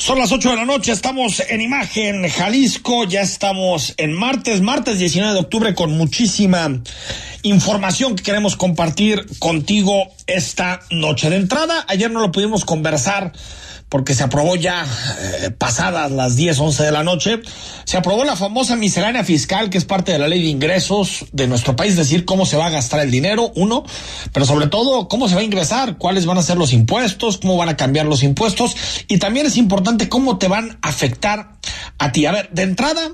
Son las 8 de la noche, estamos en Imagen Jalisco, ya estamos en martes, martes 19 de octubre con muchísima información que queremos compartir contigo esta noche. De entrada, ayer no lo pudimos conversar porque se aprobó ya eh, pasadas las 10, 11 de la noche, se aprobó la famosa miscelánea fiscal que es parte de la ley de ingresos de nuestro país, decir, cómo se va a gastar el dinero, uno, pero sobre todo cómo se va a ingresar, cuáles van a ser los impuestos, cómo van a cambiar los impuestos y también es importante cómo te van a afectar a ti. A ver, de entrada,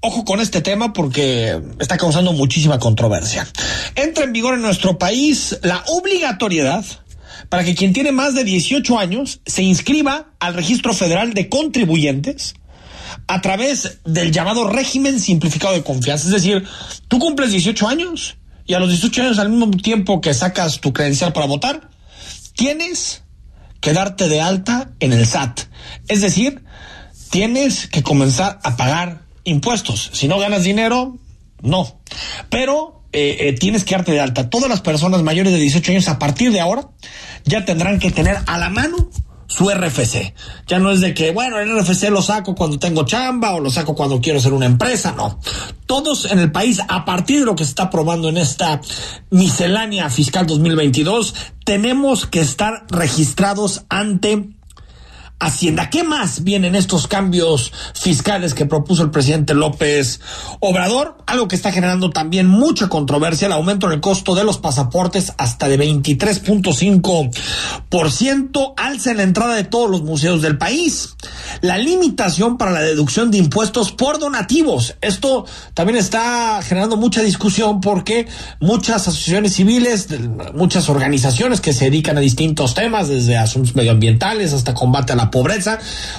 ojo con este tema porque está causando muchísima controversia. Entra en vigor en nuestro país la obligatoriedad para que quien tiene más de 18 años se inscriba al Registro Federal de Contribuyentes a través del llamado régimen simplificado de confianza. Es decir, tú cumples 18 años y a los 18 años al mismo tiempo que sacas tu credencial para votar, tienes que darte de alta en el SAT. Es decir, tienes que comenzar a pagar impuestos. Si no ganas dinero, no. Pero eh, eh, tienes que darte de alta. Todas las personas mayores de 18 años a partir de ahora ya tendrán que tener a la mano su RFC. Ya no es de que, bueno, el RFC lo saco cuando tengo chamba o lo saco cuando quiero ser una empresa, no. Todos en el país, a partir de lo que se está aprobando en esta miscelánea fiscal 2022, tenemos que estar registrados ante Hacienda. ¿Qué más vienen estos cambios fiscales que propuso el presidente López Obrador? Algo que está generando también mucha controversia, el aumento en el costo de los pasaportes hasta de 23.5%, alza en la entrada de todos los museos del país, la limitación para la deducción de impuestos por donativos. Esto también está generando mucha discusión porque muchas asociaciones civiles, muchas organizaciones que se dedican a distintos temas, desde asuntos medioambientales hasta combate a la pobreza,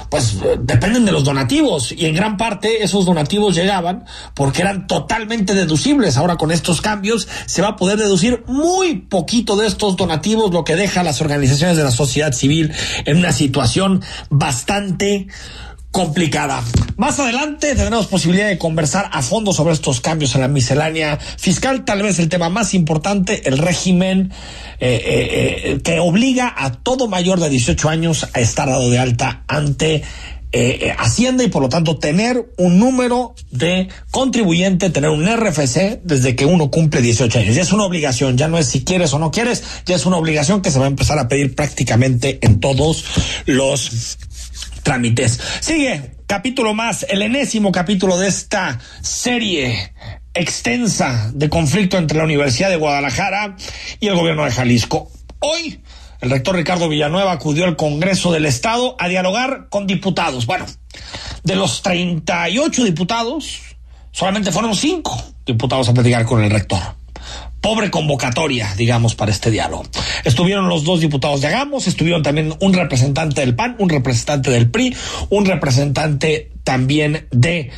pues dependen de los donativos y en gran parte esos donativos llegaban porque eran totalmente deducibles. Ahora con estos cambios se va a poder deducir muy poquito de estos donativos, lo que deja a las organizaciones de la sociedad civil en una situación bastante complicada. Más adelante tendremos posibilidad de conversar a fondo sobre estos cambios en la miscelánea fiscal, tal vez el tema más importante, el régimen eh, eh, eh, que obliga a todo mayor de 18 años a estar dado de alta ante Hacienda y por lo tanto tener un número de contribuyente, tener un RFC desde que uno cumple 18 años. Ya es una obligación, ya no es si quieres o no quieres, ya es una obligación que se va a empezar a pedir prácticamente en todos los trámites. Sigue, capítulo más, el enésimo capítulo de esta serie extensa de conflicto entre la Universidad de Guadalajara y el gobierno de Jalisco. Hoy, el rector Ricardo Villanueva acudió al Congreso del Estado a dialogar con diputados. Bueno, de los 38 diputados, solamente fueron cinco diputados a platicar con el rector pobre convocatoria, digamos, para este diálogo. Estuvieron los dos diputados de Agamos, estuvieron también un representante del PAN, un representante del PRI, un representante también de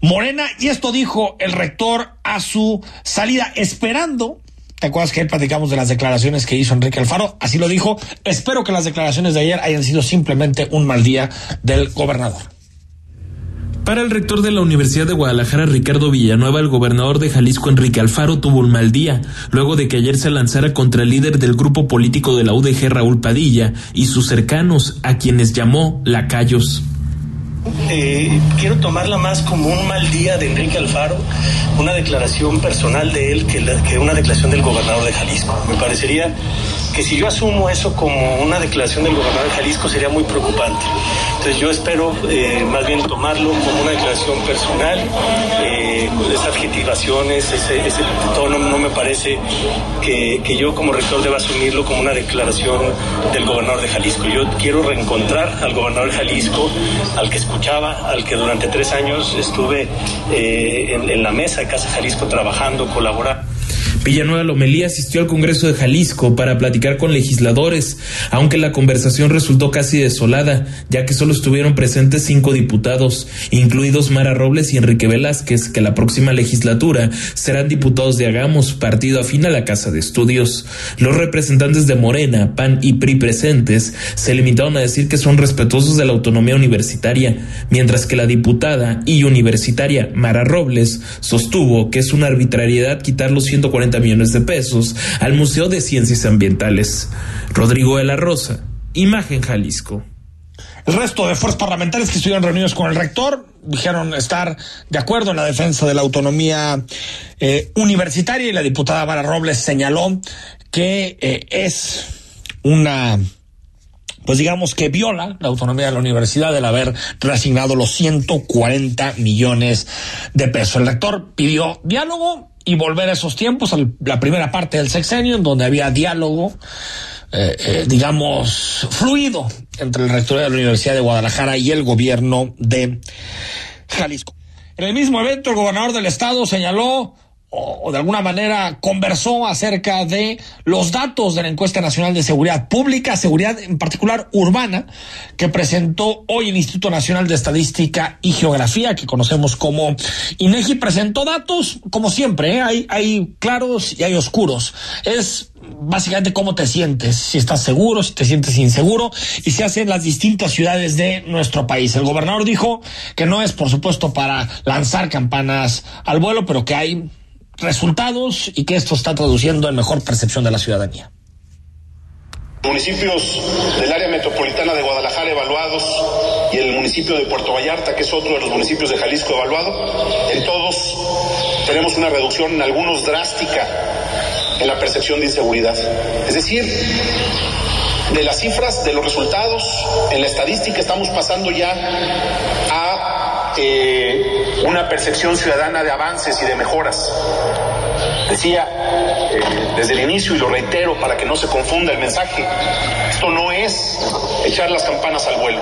Morena, y esto dijo el rector a su salida, esperando ¿Te acuerdas que platicamos de las declaraciones que hizo Enrique Alfaro? Así lo dijo. Espero que las declaraciones de ayer hayan sido simplemente un mal día del gobernador. Para el rector de la Universidad de Guadalajara, Ricardo Villanueva, el gobernador de Jalisco, Enrique Alfaro, tuvo un mal día, luego de que ayer se lanzara contra el líder del grupo político de la UDG, Raúl Padilla, y sus cercanos, a quienes llamó lacayos. Eh, quiero tomarla más como un mal día de Enrique Alfaro, una declaración personal de él que, que una declaración del gobernador de Jalisco. Me parecería que si yo asumo eso como una declaración del gobernador de Jalisco sería muy preocupante. Entonces yo espero eh, más bien tomarlo como una declaración personal, eh, esas adjetivaciones, ese, ese tono no me parece que, que, yo como rector deba asumirlo como una declaración del gobernador de Jalisco. Yo quiero reencontrar al gobernador de Jalisco, al que escuchaba, al que durante tres años estuve eh, en, en la mesa de Casa Jalisco trabajando, colaborando. Villanueva Lomelí asistió al Congreso de Jalisco para platicar con legisladores, aunque la conversación resultó casi desolada, ya que solo estuvieron presentes cinco diputados, incluidos Mara Robles y Enrique Velázquez, que la próxima legislatura serán diputados de Hagamos, partido afín a la Casa de Estudios. Los representantes de Morena, PAN y PRI presentes se limitaron a decir que son respetuosos de la autonomía universitaria, mientras que la diputada y universitaria Mara Robles sostuvo que es una arbitrariedad quitar los 140 millones de pesos al Museo de Ciencias Ambientales. Rodrigo de la Rosa, Imagen Jalisco. El resto de fuerzas parlamentarias que estuvieron reunidos con el rector dijeron estar de acuerdo en la defensa de la autonomía eh, universitaria y la diputada Mara Robles señaló que eh, es una pues digamos que viola la autonomía de la universidad el haber reasignado los 140 millones de pesos. El rector pidió diálogo y volver a esos tiempos, a la primera parte del sexenio, en donde había diálogo, eh, eh, digamos, fluido entre el rector de la Universidad de Guadalajara y el gobierno de Jalisco. En el mismo evento, el gobernador del estado señaló o, de alguna manera conversó acerca de los datos de la encuesta nacional de seguridad pública, seguridad en particular urbana, que presentó hoy el Instituto Nacional de Estadística y Geografía, que conocemos como INEGI, presentó datos, como siempre, ¿eh? hay, hay claros y hay oscuros. Es básicamente cómo te sientes, si estás seguro, si te sientes inseguro, y se hace en las distintas ciudades de nuestro país. El gobernador dijo que no es, por supuesto, para lanzar campanas al vuelo, pero que hay resultados y que esto está traduciendo en mejor percepción de la ciudadanía. Municipios del área metropolitana de Guadalajara evaluados y el municipio de Puerto Vallarta, que es otro de los municipios de Jalisco evaluado, en todos tenemos una reducción, en algunos drástica, en la percepción de inseguridad. Es decir, de las cifras, de los resultados, en la estadística estamos pasando ya a eh, una percepción ciudadana de avances y de mejoras. Decía eh, desde el inicio y lo reitero para que no se confunda el mensaje, esto no es echar las campanas al vuelo,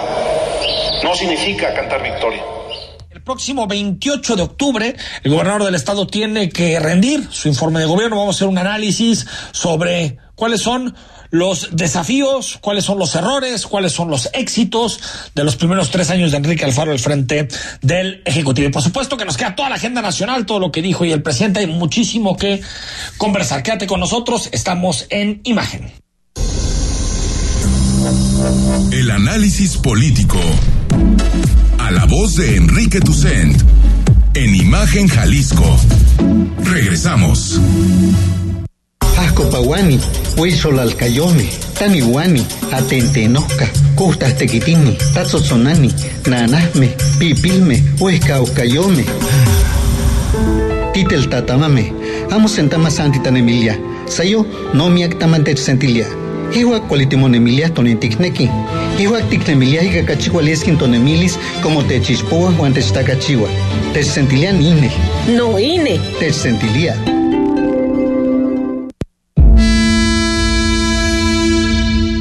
no significa cantar victoria. El próximo 28 de octubre, el gobernador del estado tiene que rendir su informe de gobierno. Vamos a hacer un análisis sobre cuáles son los desafíos, cuáles son los errores, cuáles son los éxitos de los primeros tres años de Enrique Alfaro al frente del Ejecutivo. Y por supuesto que nos queda toda la agenda nacional, todo lo que dijo y el presidente, hay muchísimo que conversar. Quédate con nosotros, estamos en imagen. El análisis político. A la voz de Enrique Tucent. En Imagen Jalisco. Regresamos. Ascopawani, Huizolalcayome, Taniwani, Atentenoca, Custas Tequitini, Tazotzonani, Nanasme, Pipilme, Huescaucayome. Titel Tatamame, Amo Sentama Santitan Emilia, Sayo, no mi actamante sentilia. Iwa cualitimon Emilia tonenticnequi. Iwa ticnemilia y cacachihualesquin tonemilis como te chispoa o antes tacachiwa. Te sentilian ine. No ine. Te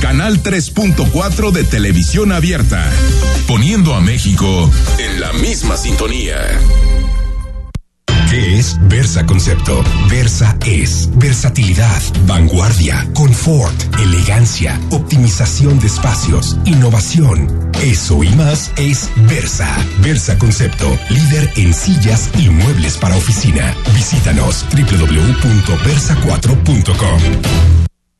Canal 3.4 de televisión abierta, poniendo a México en la misma sintonía. ¿Qué es Versa Concepto? Versa es versatilidad, vanguardia, confort, elegancia, optimización de espacios, innovación Eso y más es Versa. Versa Concepto, líder en sillas y muebles para oficina. Visítanos www.versa4.com.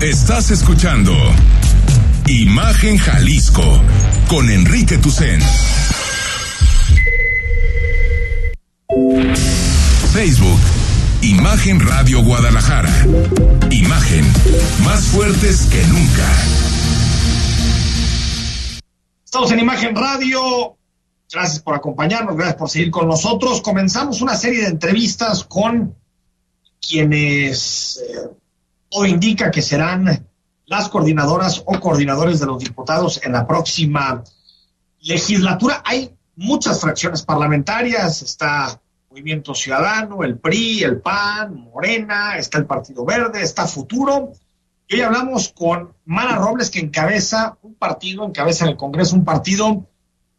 Estás escuchando Imagen Jalisco con Enrique Tucen. Facebook, Imagen Radio Guadalajara. Imagen, más fuertes que nunca. Estamos en Imagen Radio. Gracias por acompañarnos, gracias por seguir con nosotros. Comenzamos una serie de entrevistas con quienes... Eh, o indica que serán las coordinadoras o coordinadores de los diputados en la próxima legislatura. Hay muchas fracciones parlamentarias, está Movimiento Ciudadano, el PRI, el PAN, Morena, está el Partido Verde, está Futuro. Y hoy hablamos con Mara Robles, que encabeza un partido, encabeza en el Congreso un partido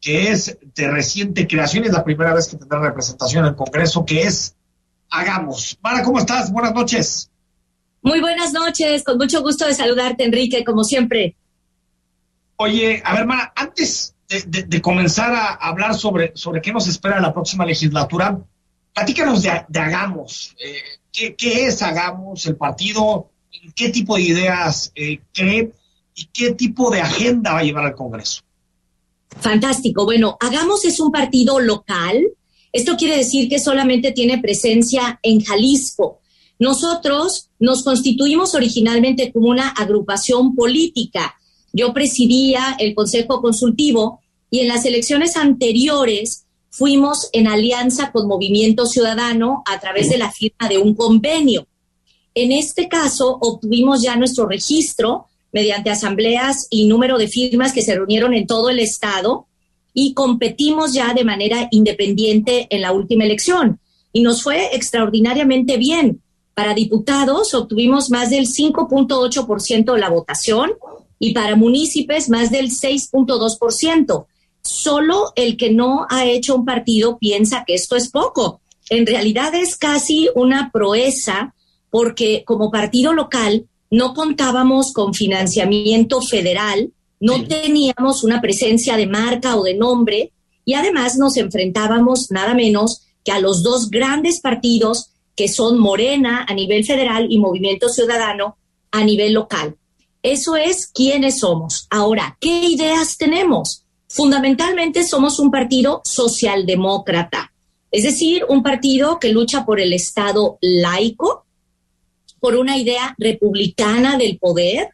que es de reciente creación, es la primera vez que tendrá representación en el Congreso, que es Hagamos. Mara, ¿cómo estás? Buenas noches. Muy buenas noches, con mucho gusto de saludarte, Enrique, como siempre. Oye, a ver, Mara, antes de, comenzar a hablar sobre, sobre qué nos espera la próxima legislatura, platícanos de, Hagamos. Eh, ¿qué, es Hagamos, el partido? ¿Qué tipo de ideas eh, cree? ¿Y qué tipo de agenda va a llevar al Congreso? Fantástico. Bueno, Hagamos es un partido local. Esto quiere decir que solamente tiene presencia en Jalisco. Nosotros nos constituimos originalmente como una agrupación política. Yo presidía el Consejo Consultivo y en las elecciones anteriores fuimos en alianza con Movimiento Ciudadano a través de la firma de un convenio. En este caso, obtuvimos ya nuestro registro mediante asambleas y número de firmas que se reunieron en todo el estado y competimos ya de manera independiente en la última elección. Y nos fue extraordinariamente bien. Para diputados obtuvimos más del 5.8% de la votación y para municipios más del 6.2%. Solo el que no ha hecho un partido piensa que esto es poco. En realidad es casi una proeza porque como partido local no contábamos con financiamiento federal, no teníamos una presencia de marca o de nombre y además nos enfrentábamos nada menos que a los dos grandes partidos que son Morena a nivel federal y Movimiento Ciudadano a nivel local. Eso es quiénes somos. Ahora, ¿qué ideas tenemos? Fundamentalmente somos un partido socialdemócrata, es decir, un partido que lucha por el Estado laico, por una idea republicana del poder,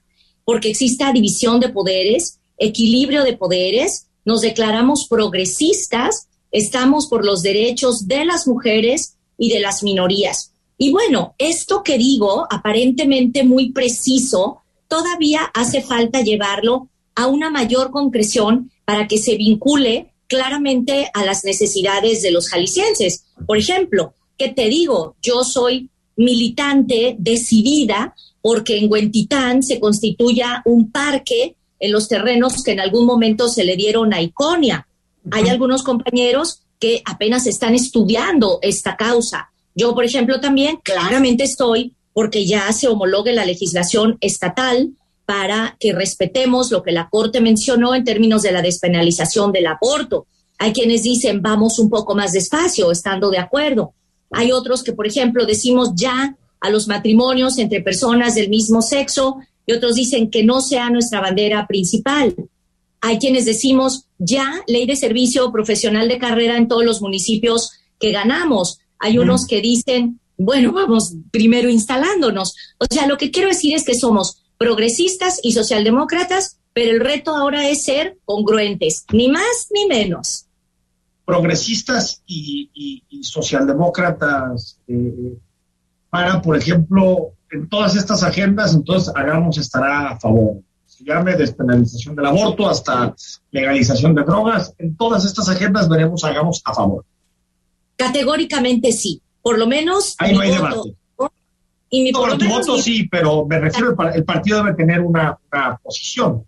porque exista división de poderes, equilibrio de poderes, nos declaramos progresistas, estamos por los derechos de las mujeres, y de las minorías. Y bueno, esto que digo, aparentemente muy preciso, todavía hace falta llevarlo a una mayor concreción para que se vincule claramente a las necesidades de los jaliscienses. Por ejemplo, ¿qué te digo? Yo soy militante decidida porque en Huentitán se constituya un parque en los terrenos que en algún momento se le dieron a Iconia. Hay algunos compañeros que apenas están estudiando esta causa. Yo, por ejemplo, también claramente estoy porque ya se homologue la legislación estatal para que respetemos lo que la Corte mencionó en términos de la despenalización del aborto. Hay quienes dicen vamos un poco más despacio, estando de acuerdo. Hay otros que, por ejemplo, decimos ya a los matrimonios entre personas del mismo sexo y otros dicen que no sea nuestra bandera principal. Hay quienes decimos ya ley de servicio profesional de carrera en todos los municipios que ganamos. Hay unos que dicen, bueno, vamos primero instalándonos. O sea, lo que quiero decir es que somos progresistas y socialdemócratas, pero el reto ahora es ser congruentes, ni más ni menos. Progresistas y, socialdemócratas, eh, para, por ejemplo, en todas estas agendas, entonces hagamos estará a favor. Se llame, despenalización del aborto hasta legalización de drogas. En todas estas agendas veremos, hagamos a favor. Categóricamente sí, por lo menos. Ahí no hay debate. Y mi, no, tu voto sí, pero me refiero, el, el partido debe tener una, una posición.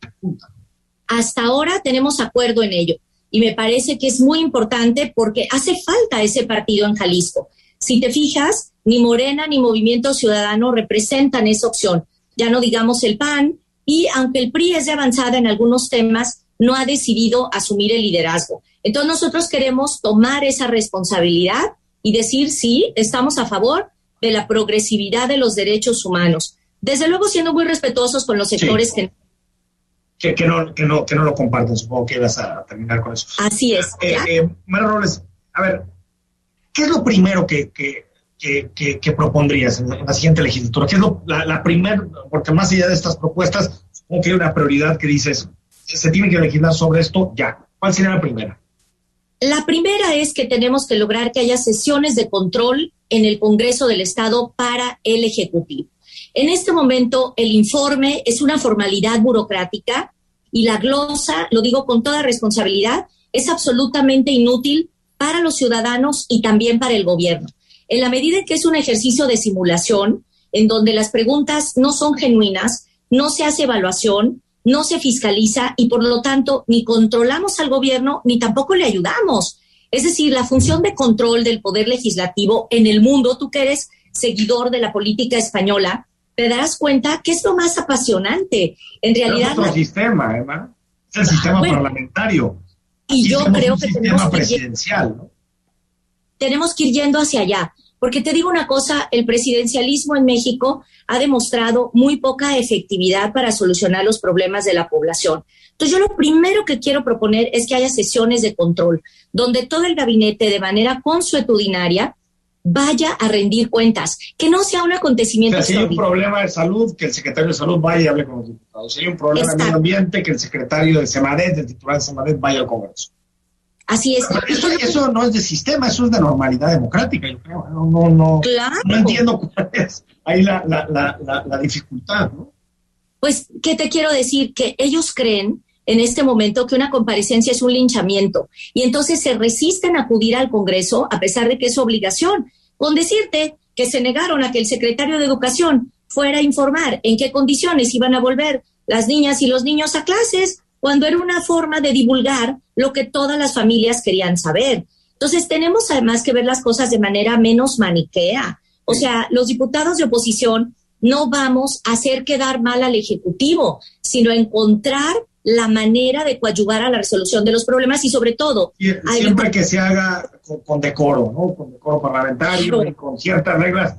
Hasta ahora tenemos acuerdo en ello y me parece que es muy importante porque hace falta ese partido en Jalisco. Si te fijas, ni Morena ni Movimiento Ciudadano representan esa opción. Ya no digamos el PAN, y aunque el PRI es de avanzada en algunos temas, no ha decidido asumir el liderazgo. Entonces nosotros queremos tomar esa responsabilidad y decir sí, estamos a favor de la progresividad de los derechos humanos. Desde luego siendo muy respetuosos con los sectores que que, que, no, que, no, que no lo comparten. Supongo que vas a terminar con eso. Así es. Eh, eh, Mara Robles, a ver, ¿qué es lo primero que, que, que, propondrías en, la siguiente legislatura? ¿Qué es lo, la, la primera, porque más allá de estas propuestas, supongo que hay una prioridad que dices, se tiene que legislar sobre esto ya. ¿Cuál sería la primera? La primera es que tenemos que lograr que haya sesiones de control en el Congreso del Estado para el Ejecutivo. En este momento, el informe es una formalidad burocrática y la glosa, lo digo con toda responsabilidad, es absolutamente inútil para los ciudadanos y también para el gobierno. En la medida en que es un ejercicio de simulación, en donde las preguntas no son genuinas, no se hace evaluación, no se fiscaliza y por lo tanto ni controlamos al gobierno ni tampoco le ayudamos. Es decir, la función de control del poder legislativo en el mundo, tú que eres seguidor de la política española, te darás cuenta que es lo más apasionante. En realidad. Es otro sistema, Emma. Es el sistema ah, parlamentario. Y yo creo que tenemos presidencial, ¿no? Tenemos que ir yendo hacia allá. Porque te digo una cosa, el presidencialismo en México ha demostrado muy poca efectividad para solucionar los problemas de la población. Entonces yo lo primero que quiero proponer es que haya sesiones de control, donde todo el gabinete de manera consuetudinaria vaya a rendir cuentas, que no sea un acontecimiento. si hay un problema de salud, que el secretario de salud vaya y hable con los diputados. Si hay un problema de medio ambiente, que el secretario de Semadet, del titular de Semadet, vaya al Congreso. Así es. eso, no es de sistema, eso es de normalidad democrática, yo creo. No, no, no, no entiendo cuál es ahí la, la, la, la dificultad, ¿no? Pues, ¿qué te quiero decir? Que ellos creen en este momento que una comparecencia es un linchamiento y entonces se resisten a acudir al Congreso a pesar de que es su obligación con decirte que se negaron a que el secretario de Educación fuera a informar en qué condiciones iban a volver las niñas y los niños a clases, cuando era una forma de divulgar lo que todas las familias querían saber. Entonces tenemos además que ver las cosas de manera menos maniquea. O sea, los diputados de oposición no vamos a hacer quedar mal al Ejecutivo, sino a encontrar la manera de coadyuvar a la resolución de los problemas y sobre todo... siempre que se haga con, decoro, ¿no? Con decoro parlamentario y con ciertas reglas,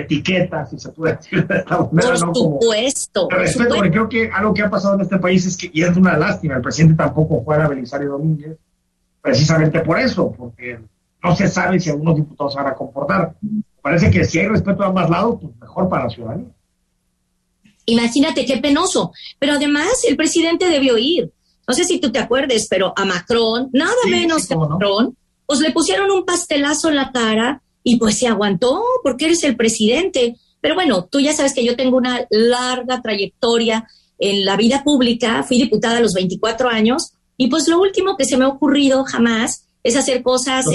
etiquetas, si se puede decir de esta manera. Por supuesto. respeto, porque creo que algo que ha pasado en este país es que, y es una lástima, el presidente tampoco fue a Belisario Domínguez, precisamente por eso, porque no se sabe si algunos diputados van a comportar. Parece que si hay respeto a ambos lados, pues mejor para la ciudadanía. Imagínate qué penoso. Pero además el presidente debió ir. No sé si tú te acuerdes, pero a Macron, nada menos que a Macron, pues le pusieron un pastelazo en la cara y pues se aguantó porque eres el presidente. Pero bueno, tú ya sabes que yo tengo una larga trayectoria en la vida pública, fui diputada a los 24 años y pues lo último que se me ha ocurrido jamás es hacer cosas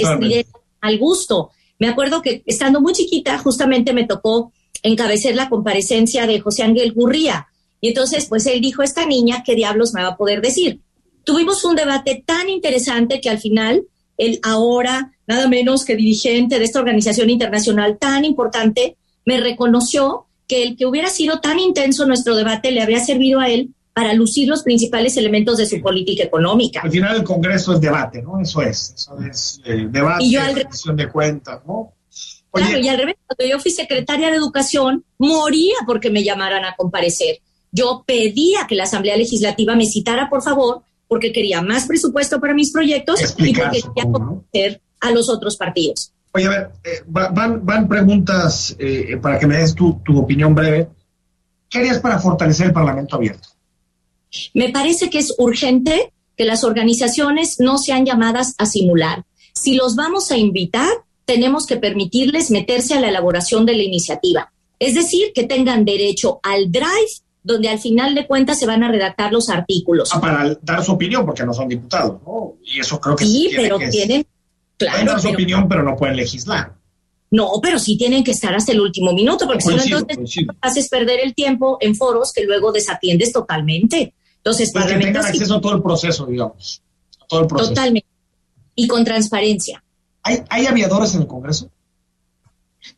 al gusto. Me acuerdo que estando muy chiquita justamente me tocó encabezar la comparecencia de José Ángel Gurría. Y entonces, pues él dijo, esta niña, ¿qué diablos me va a poder decir? Tuvimos un debate tan interesante que al final, el ahora, nada menos que dirigente de esta organización internacional tan importante, me reconoció que el que hubiera sido tan intenso nuestro debate le habría servido a él para lucir los principales elementos de su política económica. Al final el Congreso es debate, ¿no? Eso es, eso es eh, debate, y de cuentas, ¿no? Claro, y al revés, cuando yo fui secretaria de Educación, moría porque me llamaran a comparecer. Yo pedía que la Asamblea Legislativa me citara, por favor, porque quería más presupuesto para mis proyectos y porque quería conocer a los otros partidos. Oye, a ver, eh, van, van, preguntas eh, para que me des tu, tu opinión breve. ¿Qué harías para fortalecer el Parlamento abierto? Me parece que es urgente que las organizaciones no sean llamadas a simular. Si los vamos a invitar, tenemos que permitirles meterse a la elaboración de la iniciativa. Es decir, que tengan derecho al drive donde al final de cuentas se van a redactar los artículos. Ah, para dar su opinión, porque no son diputados, ¿no? Y eso creo que sí. pero tienen. Claro, pueden dar su opinión, pero no pueden legislar. No, pero sí tienen que estar hasta el último minuto, porque si no, entonces haces perder el tiempo en foros que luego desatiendes totalmente. Entonces, pues que tengan acceso a todo el proceso, digamos. todo el proceso. Totalmente. Y con transparencia. ¿Hay, ¿Hay aviadores en el Congreso?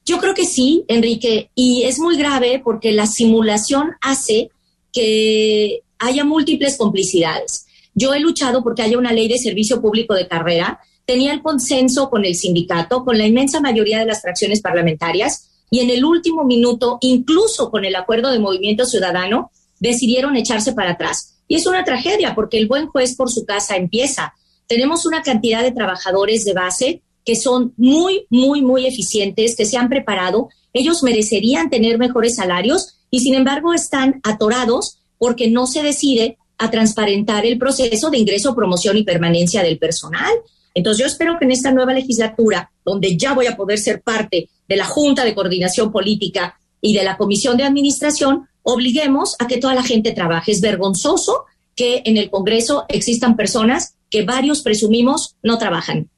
Yo creo que sí, Enrique, y es muy grave porque la simulación hace que haya múltiples complicidades. Yo he luchado porque haya una ley de servicio público de carrera tenía el consenso con el sindicato, con la inmensa mayoría de las fracciones parlamentarias, y en el último minuto, incluso con el acuerdo de Movimiento Ciudadano, decidieron echarse para atrás. Y es una tragedia porque el buen juez por su casa empieza. Tenemos una cantidad de trabajadores de base que son muy, muy, muy eficientes, que se han preparado. Ellos merecerían tener mejores salarios y sin embargo están atorados porque no se decide a transparentar el proceso de ingreso, promoción y permanencia del personal. Entonces yo espero que en esta nueva legislatura, donde ya voy a poder ser parte de la Junta de Coordinación Política y de la Comisión de Administración, obliguemos a que toda la gente trabaje. Es vergonzoso que en el Congreso existan personas que varios presumimos no trabajan.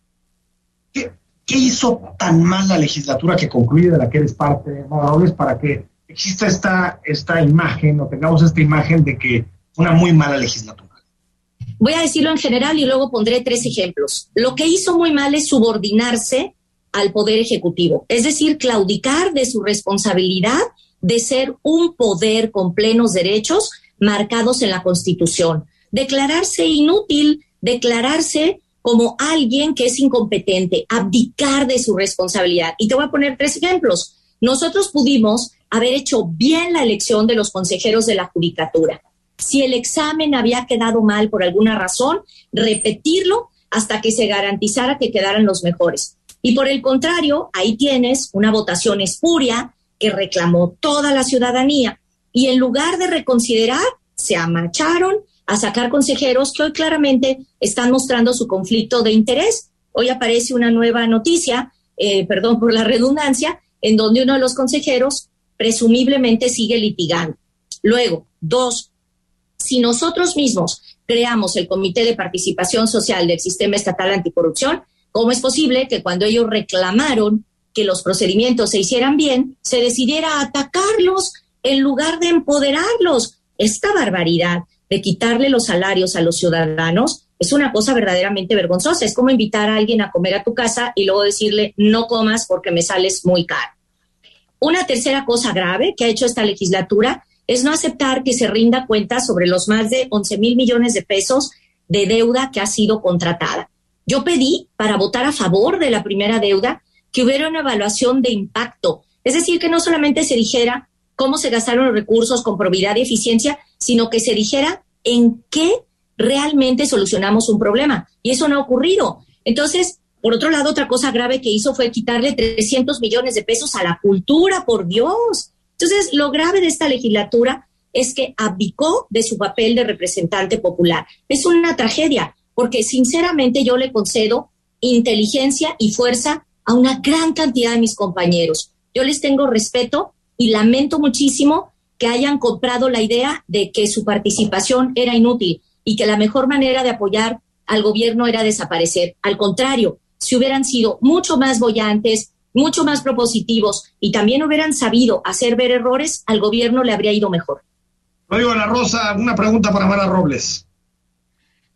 ¿Qué, hizo tan mal la legislatura que concluye de la que eres parte, para que exista esta, esta imagen o tengamos esta imagen de que una muy mala legislatura? Voy a decirlo en general y luego pondré tres ejemplos. Lo que hizo muy mal es subordinarse al Poder Ejecutivo, es decir, claudicar de su responsabilidad de ser un poder con plenos derechos marcados en la Constitución, declararse inútil, declararse como alguien que es incompetente, abdicar de su responsabilidad. Y te voy a poner tres ejemplos. Nosotros pudimos haber hecho bien la elección de los consejeros de la Judicatura si el examen había quedado mal por alguna razón, repetirlo hasta que se garantizara que quedaran los mejores. Y por el contrario, ahí tienes una votación espuria que reclamó toda la ciudadanía. Y en lugar de reconsiderar, se amacharon a sacar consejeros que hoy claramente están mostrando su conflicto de interés. Hoy aparece una nueva noticia, eh, perdón por la redundancia, en donde uno de los consejeros presumiblemente sigue litigando. Luego, dos, si nosotros mismos creamos el Comité de Participación Social del Sistema Estatal Anticorrupción, ¿cómo es posible que cuando ellos reclamaron que los procedimientos se hicieran bien, se decidiera atacarlos en lugar de empoderarlos? Esta barbaridad de quitarle los salarios a los ciudadanos es una cosa verdaderamente vergonzosa. Es como invitar a alguien a comer a tu casa y luego decirle, no comas porque me sales muy caro. Una tercera cosa grave que ha hecho esta legislatura es no aceptar que se rinda cuenta sobre los más de 11 mil millones de pesos de deuda que ha sido contratada. Yo pedí para votar a favor de la primera deuda que hubiera una evaluación de impacto, es decir, que no solamente se dijera cómo se gastaron los recursos con probidad y eficiencia, sino que se dijera en qué realmente solucionamos un problema. Y eso no ha ocurrido. Entonces, por otro lado, otra cosa grave que hizo fue quitarle 300 millones de pesos a la cultura, por Dios. Entonces, lo grave de esta legislatura es que abdicó de su papel de representante popular. Es una tragedia, porque sinceramente yo le concedo inteligencia y fuerza a una gran cantidad de mis compañeros. Yo les tengo respeto y lamento muchísimo que hayan comprado la idea de que su participación era inútil y que la mejor manera de apoyar al gobierno era desaparecer. Al contrario, si hubieran sido mucho más bollantes, mucho más propositivos y también hubieran sabido hacer ver errores, al gobierno le habría ido mejor. Rodrigo La Rosa, una pregunta para Mara Robles.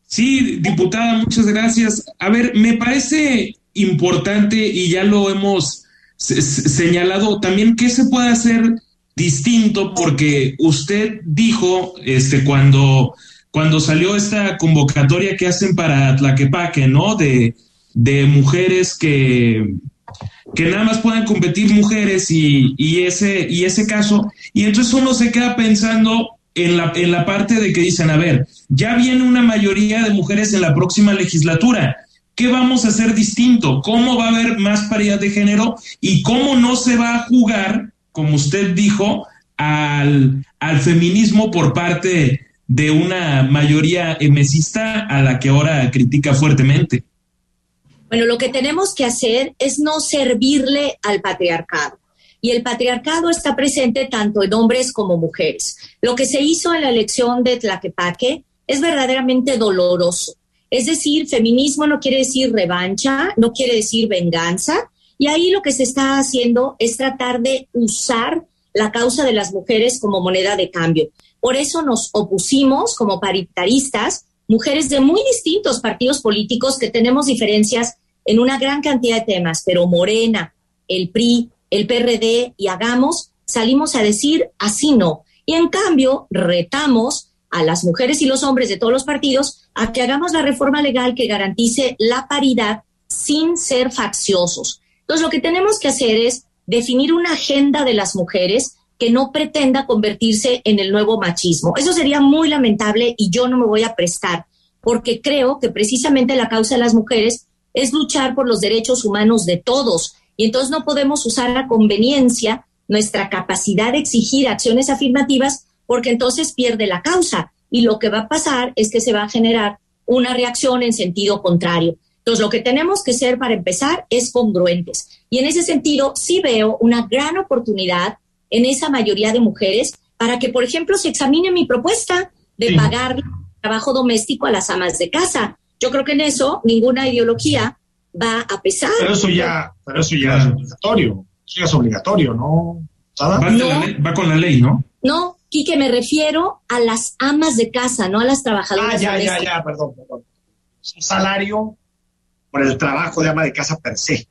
Sí, diputada, muchas gracias. A ver, me parece importante y ya lo hemos señalado también qué se puede hacer distinto porque usted dijo este cuando cuando salió esta convocatoria que hacen para Tlaquepaque, ¿no? De, de mujeres que, que nada más puedan competir mujeres y, ese, y ese caso, y entonces uno se queda pensando en la, en la parte de que dicen, a ver, ya viene una mayoría de mujeres en la próxima legislatura, ¿qué vamos a hacer distinto? ¿Cómo va a haber más paridad de género? ¿Y cómo no se va a jugar, como usted dijo, al, al feminismo por parte de una mayoría emesista a la que ahora critica fuertemente? Bueno, lo que tenemos que hacer es no servirle al patriarcado. y el patriarcado está presente tanto en hombres como mujeres. Lo que se hizo en la elección de Tlaquepaque es verdaderamente doloroso. Es decir, feminismo no quiere decir revancha, no quiere decir venganza, y ahí lo que se está haciendo es tratar de usar la causa de las mujeres como moneda de cambio. Por eso nos opusimos como paritaristas, mujeres de muy distintos partidos políticos que tenemos diferencias en una gran cantidad de temas, pero Morena, el PRI, el PRD y Hagamos salimos a decir así no. Y en cambio retamos a las mujeres y los hombres de todos los partidos a que hagamos la reforma legal que garantice la paridad sin ser facciosos. Entonces lo que tenemos que hacer es definir una agenda de las mujeres que no pretenda convertirse en el nuevo machismo. Eso sería muy lamentable y yo no me voy a prestar, porque creo que precisamente la causa de las mujeres es luchar por los derechos humanos de todos. Y entonces no podemos usar a conveniencia nuestra capacidad de exigir acciones afirmativas porque entonces pierde la causa. Y lo que va a pasar es que se va a generar una reacción en sentido contrario. Entonces, lo que tenemos que ser para empezar es congruentes. Y en ese sentido, sí veo una gran oportunidad en esa mayoría de mujeres para que, por ejemplo, se examine mi propuesta de pagar trabajo doméstico a las amas de casa. Yo creo que en eso ninguna ideología va a pesar. Pero eso ya, pero eso ya es obligatorio. Eso ya es obligatorio, ¿no? Va, con la ley, ¿no? No, Quique, me refiero a las amas de casa, no a las trabajadoras. Ah, ya, ya, ya, perdón, perdón. salario por el trabajo de ama de casa per se.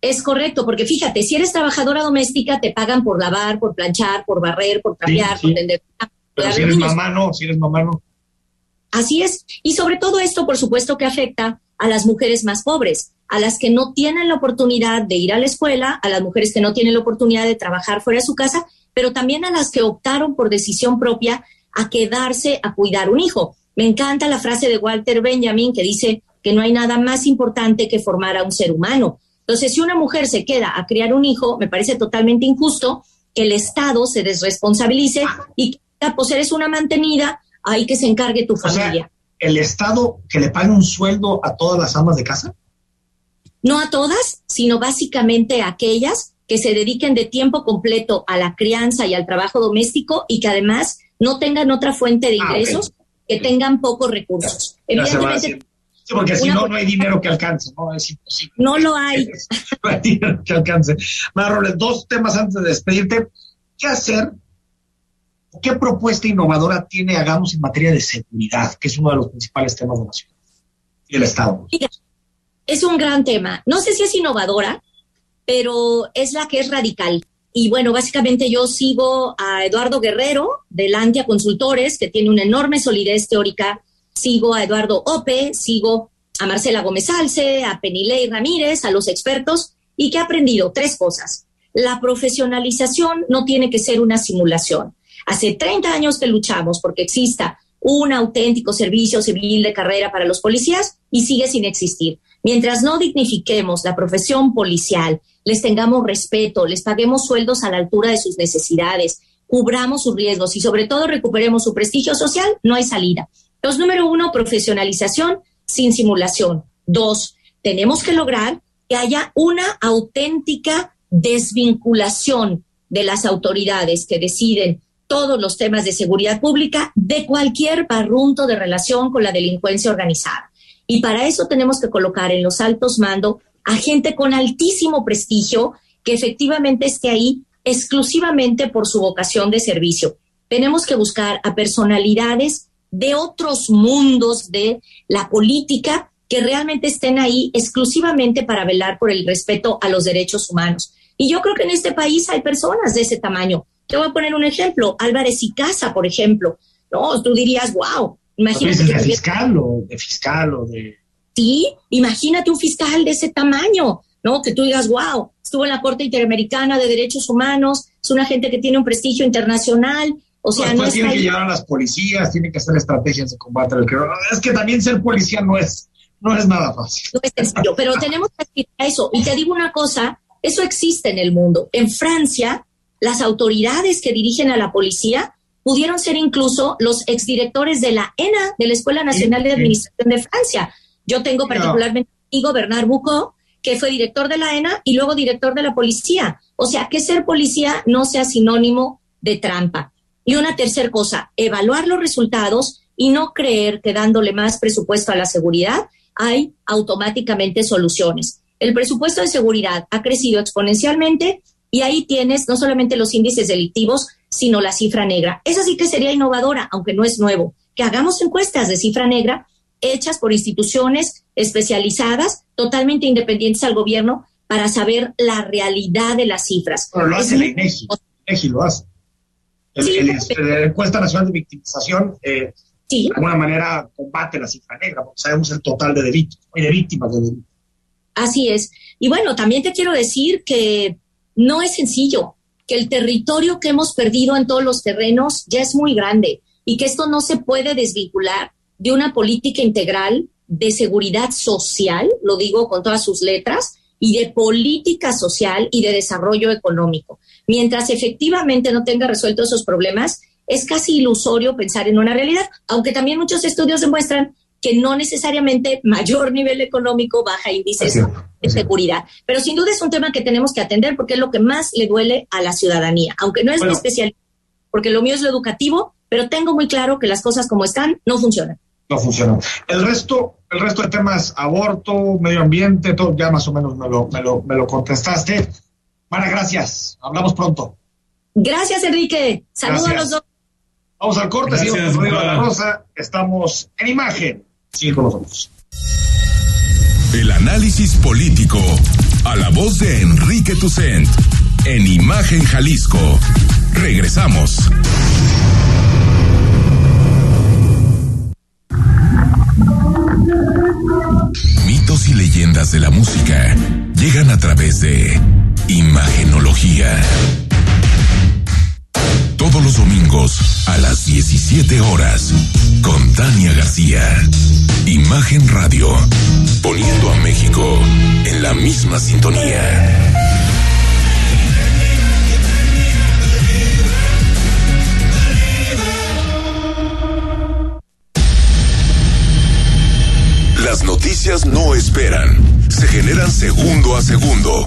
Es correcto, porque fíjate, si eres trabajadora doméstica, te pagan por lavar, por planchar, por barrer, por trapear, por tender. Pero si eres mamá, no, si eres mamá, no. Así es. Y sobre todo esto, por supuesto, que afecta a las mujeres más pobres, a las que no tienen la oportunidad de ir a la escuela, a las mujeres que no tienen la oportunidad de trabajar fuera de su casa, pero también a las que optaron por decisión propia a quedarse a cuidar un hijo. Me encanta la frase de Walter Benjamin que dice que no hay nada más importante que formar a un ser humano. Entonces, si una mujer se queda a criar un hijo, me parece totalmente injusto que el Estado se desresponsabilice y que, pues eres una mantenida, hay que se encargue tu familia. ¿El Estado que le pague un sueldo a todas las amas de casa? No a todas, sino básicamente a aquellas que se dediquen de tiempo completo a la crianza y al trabajo doméstico y que además no tengan otra fuente de ah, ingresos, que tengan pocos recursos. Evidentemente, Sí, porque si no, no hay dinero que alcance, ¿no? Es imposible. No lo hay. no hay dinero que alcance. Robles, dos temas antes de despedirte. ¿Qué hacer? ¿Qué propuesta innovadora tiene Hagamos en materia de seguridad, que es uno de los principales temas de la ciudad y del Estado? es un gran tema. No sé si es innovadora, pero es la que es radical. Y bueno, básicamente yo sigo a Eduardo Guerrero de Lantia Consultores, que tiene una enorme solidez teórica sigo a Eduardo Ope, sigo a Marcela Gómez Alce, a Penilei Ramírez, a los expertos, y que he aprendido tres cosas. La profesionalización no tiene que ser una simulación. Hace 30 años que luchamos porque exista un auténtico servicio civil de carrera para los policías y sigue sin existir. Mientras no dignifiquemos la profesión policial, les tengamos respeto, les paguemos sueldos a la altura de sus necesidades, cubramos sus riesgos y sobre todo recuperemos su prestigio social, no hay salida. Entonces, número uno, profesionalización sin simulación. Dos, tenemos que lograr que haya una auténtica desvinculación de las autoridades que deciden todos los temas de seguridad pública de cualquier barrunto de relación con la delincuencia organizada. Y para eso tenemos que colocar en los altos mando a gente con altísimo prestigio que efectivamente esté ahí exclusivamente por su vocación de servicio. Tenemos que buscar a personalidades de otros mundos de la política que realmente estén ahí exclusivamente para velar por el respeto a los derechos humanos. Y yo creo que en este país hay personas de ese tamaño. Te voy a poner un ejemplo, Álvarez y Casa, por ejemplo. No, tú dirías, wow, imagínate. de fiscal o de fiscal o de... Sí, imagínate un fiscal de ese tamaño, ¿no? Que tú digas, wow, estuvo en la Corte Interamericana de Derechos Humanos, es una gente que tiene un prestigio internacional, o sea, no tiene que llevar a las policías, tiene que hacer estrategias de combate al crimen. Es que también ser policía no es, no es nada fácil. No es sencillo, pero tenemos que a eso. Y te digo una cosa, eso existe en el mundo. En Francia, las autoridades que dirigen a la policía pudieron ser incluso los exdirectores de la ENA, de la Escuela Nacional de Administración de Francia. Yo tengo particularmente amigo Bernard Bucot, que fue director de la ENA y luego director de la policía. O sea, que ser policía no sea sinónimo de trampa. Y una tercera cosa, evaluar los resultados y no creer que dándole más presupuesto a la seguridad hay automáticamente soluciones. El presupuesto de seguridad ha crecido exponencialmente y ahí tienes no solamente los índices delictivos, sino la cifra negra. Esa sí que sería innovadora, aunque no es nuevo, que hagamos encuestas de cifra negra hechas por instituciones especializadas, totalmente independientes al gobierno, para saber la realidad de las cifras. Pero lo hace la INEGI, INEGI lo hace. La encuesta nacional de victimización eh, de alguna manera combate la cifra negra, porque sabemos el total de delitos y de víctimas de delitos. Así es. Y bueno, también te quiero decir que no es sencillo, que el territorio que hemos perdido en todos los terrenos ya es muy grande y que esto no se puede desvincular de una política integral de seguridad social, lo digo con todas sus letras, y de política social y de desarrollo económico. Mientras efectivamente no tenga resueltos esos problemas, es casi ilusorio pensar en una realidad, aunque también muchos estudios demuestran que no necesariamente mayor nivel económico baja índices de seguridad. Pero sin duda es un tema que tenemos que atender porque es lo que más le duele a la ciudadanía, aunque no es mi especialidad, porque lo mío es lo educativo, pero tengo muy claro que las cosas como están no funcionan. No funcionan. El resto, el resto de temas, aborto, medio ambiente, todo ya más o menos me lo, me lo, me lo contestaste. Mara, gracias. Hablamos pronto. Gracias, Enrique. Saludos a los dos. Vamos al corte, Gracias, señor la Rosa. Estamos en imagen. Sigue con nosotros. El análisis político a la voz de Enrique Tucent en Imagen Jalisco. Regresamos. Mitos y leyendas de la música llegan a través de Imagenología todos los domingos a las 17 horas con Tania García. Imagen Radio, poniendo a México en la misma sintonía. Las noticias no esperan, se generan segundo a segundo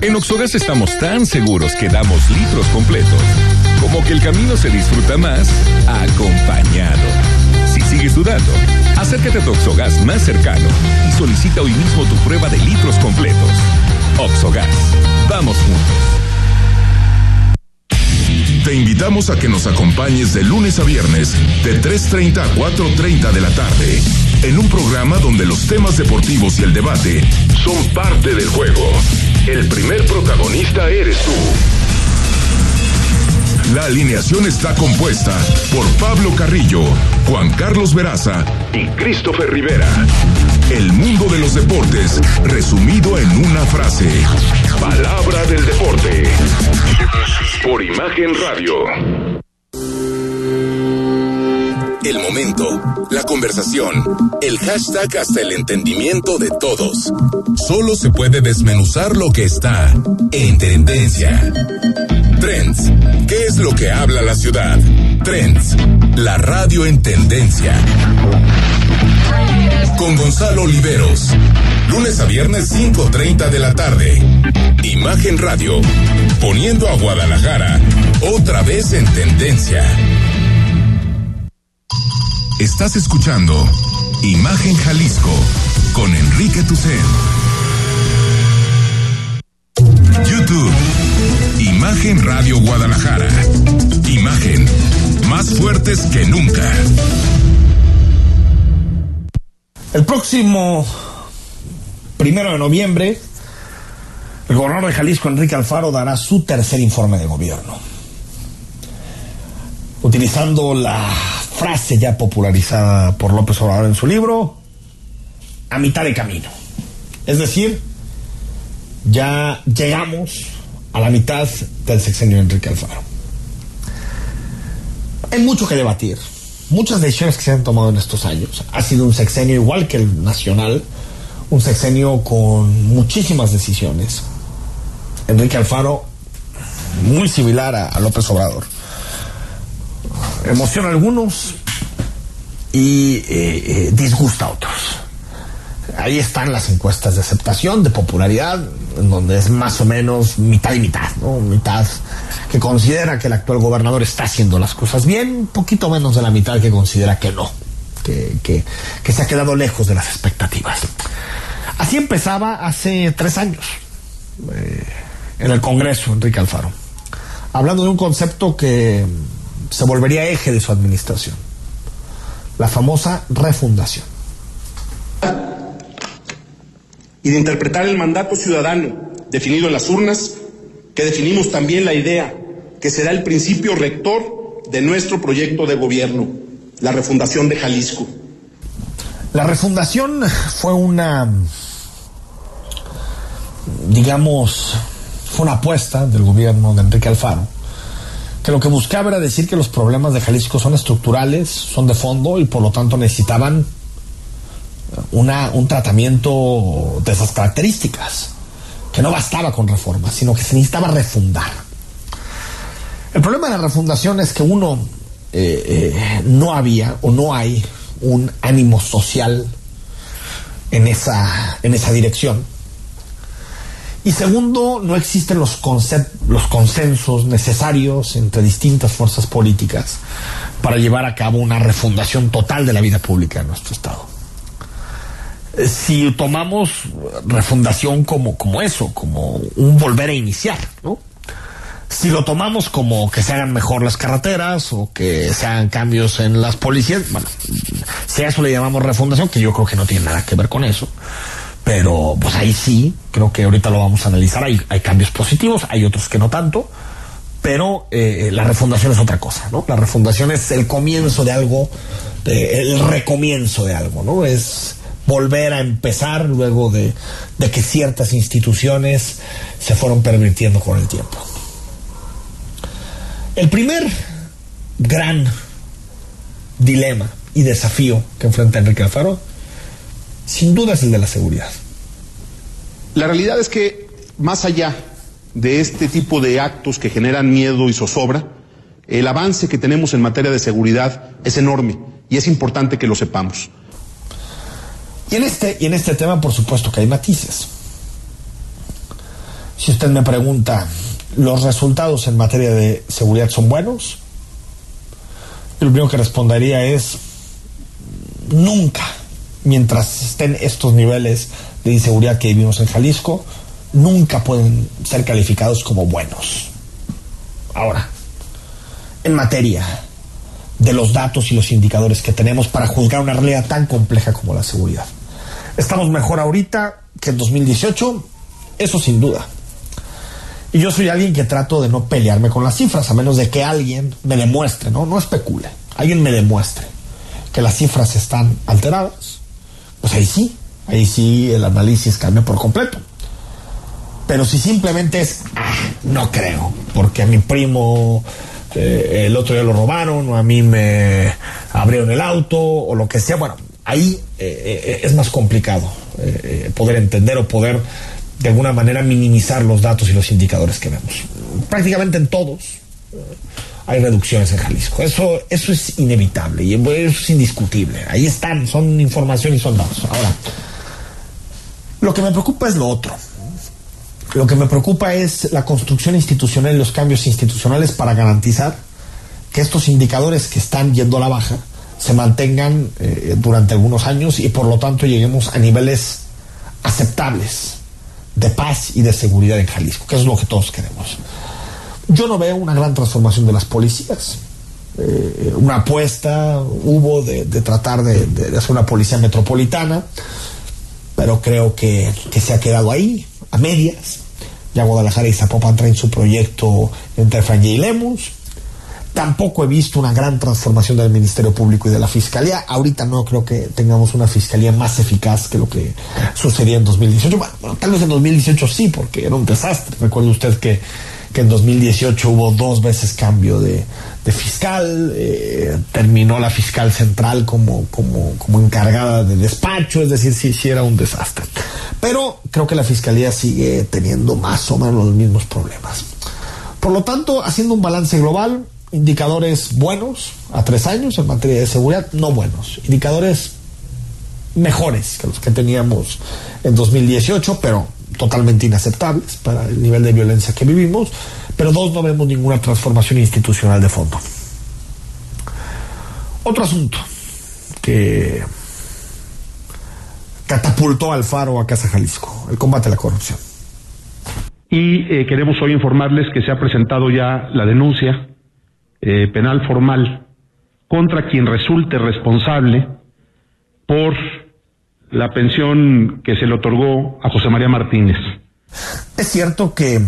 En Oxogas estamos tan seguros que damos litros completos, como que el camino se disfruta más acompañado. Si sigues dudando, acércate a tu Oxogas más cercano y solicita hoy mismo tu prueba de litros completos. Oxogas, vamos juntos. Te invitamos a que nos acompañes de lunes a viernes, de 3.30 a 4.30 de la tarde, en un programa donde los temas deportivos y el debate son parte del juego. El primer protagonista eres tú. La alineación está compuesta por Pablo Carrillo, Juan Carlos Veraza y Christopher Rivera. El mundo de los deportes resumido en una frase. Palabra del deporte. Por Imagen Radio. El momento, la conversación, el hashtag hasta el entendimiento de todos. Solo se puede desmenuzar lo que está en tendencia. Trends. ¿Qué es lo que habla la ciudad? Trends. La radio en tendencia. Con Gonzalo Oliveros. Lunes a viernes 5.30 de la tarde. Imagen Radio. Poniendo a Guadalajara otra vez en tendencia. Estás escuchando Imagen Jalisco con Enrique Tucen. YouTube. Imagen Radio Guadalajara. Imagen. Más fuertes que nunca. El próximo primero de noviembre, el gobernador de Jalisco, Enrique Alfaro, dará su tercer informe de gobierno. Utilizando la frase ya popularizada por López Obrador en su libro, a mitad de camino. Es decir, ya llegamos a la mitad del sexenio de Enrique Alfaro. Hay mucho que debatir. Muchas decisiones que se han tomado en estos años. Ha sido un sexenio igual que el nacional, un sexenio con muchísimas decisiones. Enrique Alfaro, muy similar a, López Obrador. Emociona a algunos y eh, eh, disgusta a otros. Ahí están las encuestas de aceptación, de popularidad, en donde es más o menos mitad y mitad, ¿no? Mitad que considera que el actual gobernador está haciendo las cosas bien, un poquito menos de la mitad que considera que no, que, se ha quedado lejos de las expectativas. Así empezaba hace tres años, eh, en el Congreso, Enrique Alfaro, hablando de un concepto que se volvería eje de su administración, la famosa refundación y de interpretar el mandato ciudadano definido en las urnas, que definimos también la idea que será el principio rector de nuestro proyecto de gobierno, la refundación de Jalisco. La refundación fue una, digamos, fue una apuesta del gobierno de Enrique Alfaro, que lo que buscaba era decir que los problemas de Jalisco son estructurales, son de fondo y por lo tanto necesitaban una, un tratamiento de esas características, que no bastaba con reforma, sino que se necesitaba refundar. El problema de la refundación es que uno, eh, eh, no había o no hay un ánimo social en esa, en esa dirección. Y segundo, no existen los, los consensos necesarios entre distintas fuerzas políticas para llevar a cabo una refundación total de la vida pública en nuestro Estado si tomamos refundación como, como eso, como un volver a iniciar, ¿no? Si lo tomamos como que se hagan mejor las carreteras o que se hagan cambios en las policías, bueno, si a eso le llamamos refundación, que yo creo que no tiene nada que ver con eso, pero pues ahí sí, creo que ahorita lo vamos a analizar, hay, cambios positivos, hay otros que no tanto, pero eh, la refundación es otra cosa, ¿no? La refundación es el comienzo de algo, el recomienzo de algo, ¿no? Es volver a empezar luego de, que ciertas instituciones se fueron permitiendo con el tiempo. El primer gran dilema y desafío que enfrenta Enrique Alfaro, sin duda es el de la seguridad. La realidad es que más allá de este tipo de actos que generan miedo y zozobra, el avance que tenemos en materia de seguridad es enorme y es importante que lo sepamos. Y en este, y en este tema, por supuesto que hay matices. Si usted me pregunta, ¿los resultados en materia de seguridad son buenos? Lo primero que respondería es, nunca, mientras estén estos niveles de inseguridad que vivimos en Jalisco, nunca pueden ser calificados como buenos. Ahora, en materia de los datos y los indicadores que tenemos para juzgar una realidad tan compleja como la seguridad. Estamos mejor ahorita que en 2018, eso sin duda. Y yo soy alguien que trato de no pelearme con las cifras, a menos de que alguien me demuestre, ¿no? No especule, alguien me demuestre que las cifras están alteradas, pues ahí sí, ahí sí el análisis cambia por completo. Pero si simplemente es, ah, no creo, porque a mi primo eh, el otro día lo robaron, o a mí me abrieron el auto, o lo que sea, bueno, ahí eh, eh, es más complicado poder entender o poder de alguna manera minimizar los datos y los indicadores que vemos. Prácticamente en todos hay reducciones en Jalisco. Eso, eso es inevitable y eso es indiscutible. Ahí están, son información y son datos. Ahora, lo que me preocupa es lo otro. Lo que me preocupa es la construcción institucional y los cambios institucionales para garantizar que estos indicadores que están yendo a la baja se mantengan eh, durante algunos años y por lo tanto lleguemos a niveles aceptables de paz y de seguridad en Jalisco, que es lo que todos queremos. Yo no veo una gran transformación de las policías. Eh, una apuesta hubo de, tratar de, hacer una policía metropolitana, pero creo que, se ha quedado ahí, a medias. Ya Guadalajara y Zapopan traen su proyecto entre Franje y Lemus Tampoco he visto una gran transformación del Ministerio Público y de la Fiscalía. Ahorita no creo que tengamos una Fiscalía más eficaz que lo que sucedía en 2018. Bueno, tal vez en 2018 sí, porque era un desastre. Recuerde usted que, que en 2018 hubo dos veces cambio de, fiscal, eh, terminó la fiscal central como, como, como encargada de despacho, es decir, sí, sí un desastre. Pero creo que la Fiscalía sigue teniendo más o menos los mismos problemas. Por lo tanto, haciendo un balance global, indicadores buenos a tres años en materia de seguridad, no buenos, indicadores mejores que los que teníamos en 2018, pero totalmente inaceptables para el nivel de violencia que vivimos, pero dos, no vemos ninguna transformación institucional de fondo. Otro asunto que catapultó al Faro a Casa Jalisco, el combate a la corrupción. Y eh, queremos hoy informarles que se ha presentado ya la denuncia eh, penal formal contra quien resulte responsable por la pensión que se le otorgó a José María Martínez. Es cierto que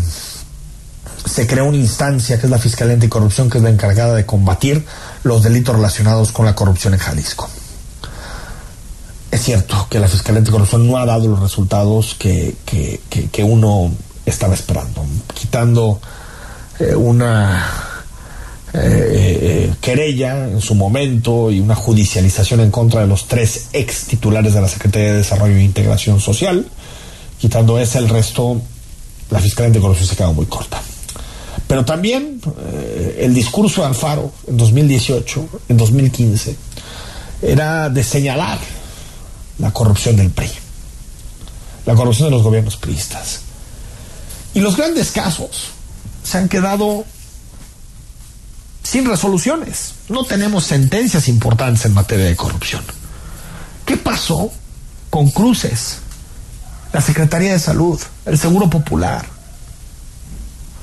se creó una instancia que es la Fiscalía Anticorrupción, que es la encargada de combatir los delitos relacionados con la corrupción en Jalisco. Es cierto que la Fiscalía Anticorrupción no ha dado los resultados que, que, que, uno estaba esperando, quitando eh, una eh, eh, querella en su momento y una judicialización en contra de los tres ex titulares de la Secretaría de Desarrollo e Integración Social. Quitando ese, el resto, la Fiscalía Anticorrupción se quedó muy corta. Pero también eh, el discurso de Alfaro en 2018, en 2015, era de señalar la corrupción del PRI, la corrupción de los gobiernos priistas. Y los grandes casos se han quedado sin resoluciones. No tenemos sentencias importantes en materia de corrupción. ¿Qué pasó con Cruces, la Secretaría de Salud, el Seguro Popular,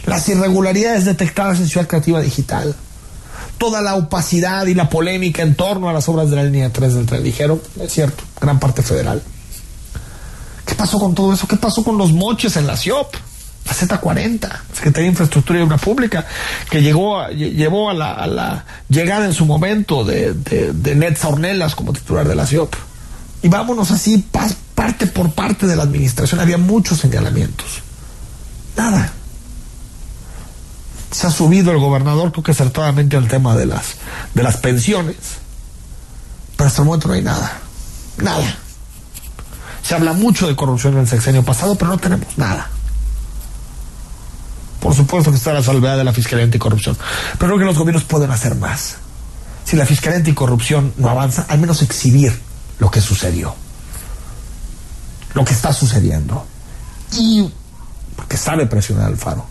las irregularidades detectadas en Ciudad Creativa Digital, toda la opacidad y la polémica en torno a las obras de la línea 3 del tren ligero, es cierto, gran parte federal. ¿Qué pasó con todo eso? ¿Qué pasó con los moches en la CIOP? La Z40, Secretaría de Infraestructura y Obra Pública, que llegó llevó a la, llegada en su momento de, de, Netza Ornelas como titular de la CIOP. Y vámonos así, parte por parte de la administración, había muchos señalamientos. Nada. Se ha subido el gobernador, creo que acertadamente al tema de las, de las pensiones, pero hasta el momento no hay nada. Nada. Se habla mucho de corrupción en el sexenio pasado, pero no tenemos nada. Por supuesto que está la salvedad de la Fiscalía Anticorrupción. Pero creo que los gobiernos pueden hacer más. Si la Fiscalía Anticorrupción no avanza, al menos exhibir lo que sucedió. Lo que está sucediendo. Y porque sabe presionar al faro.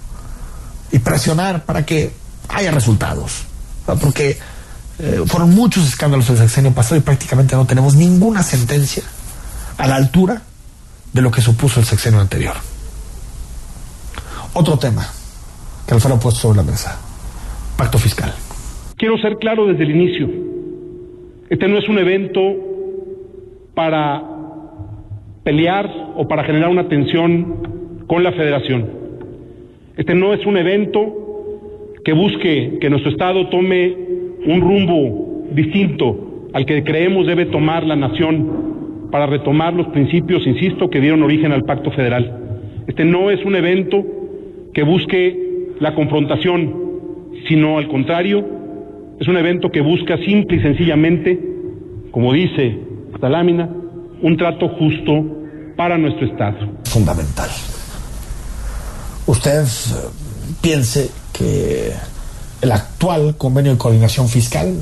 Y presionar para que haya resultados. Porque eh, fueron muchos escándalos el sexenio pasado y prácticamente no tenemos ninguna sentencia a la altura de lo que supuso el sexenio anterior. Otro tema que Alfaro ha puesto sobre la mesa. Pacto fiscal. Quiero ser claro desde el inicio. Este no es un evento para pelear o para generar una tensión con la federación. Este no es un evento que busque que nuestro Estado tome un rumbo distinto al que creemos debe tomar la nación para retomar los principios, insisto, que dieron origen al pacto federal. Este no es un evento que busque la confrontación, sino al contrario, es un evento que busca simple y sencillamente, como dice esta lámina, un trato justo para nuestro Estado. Fundamental. Usted eh, piense que el actual convenio de coordinación fiscal,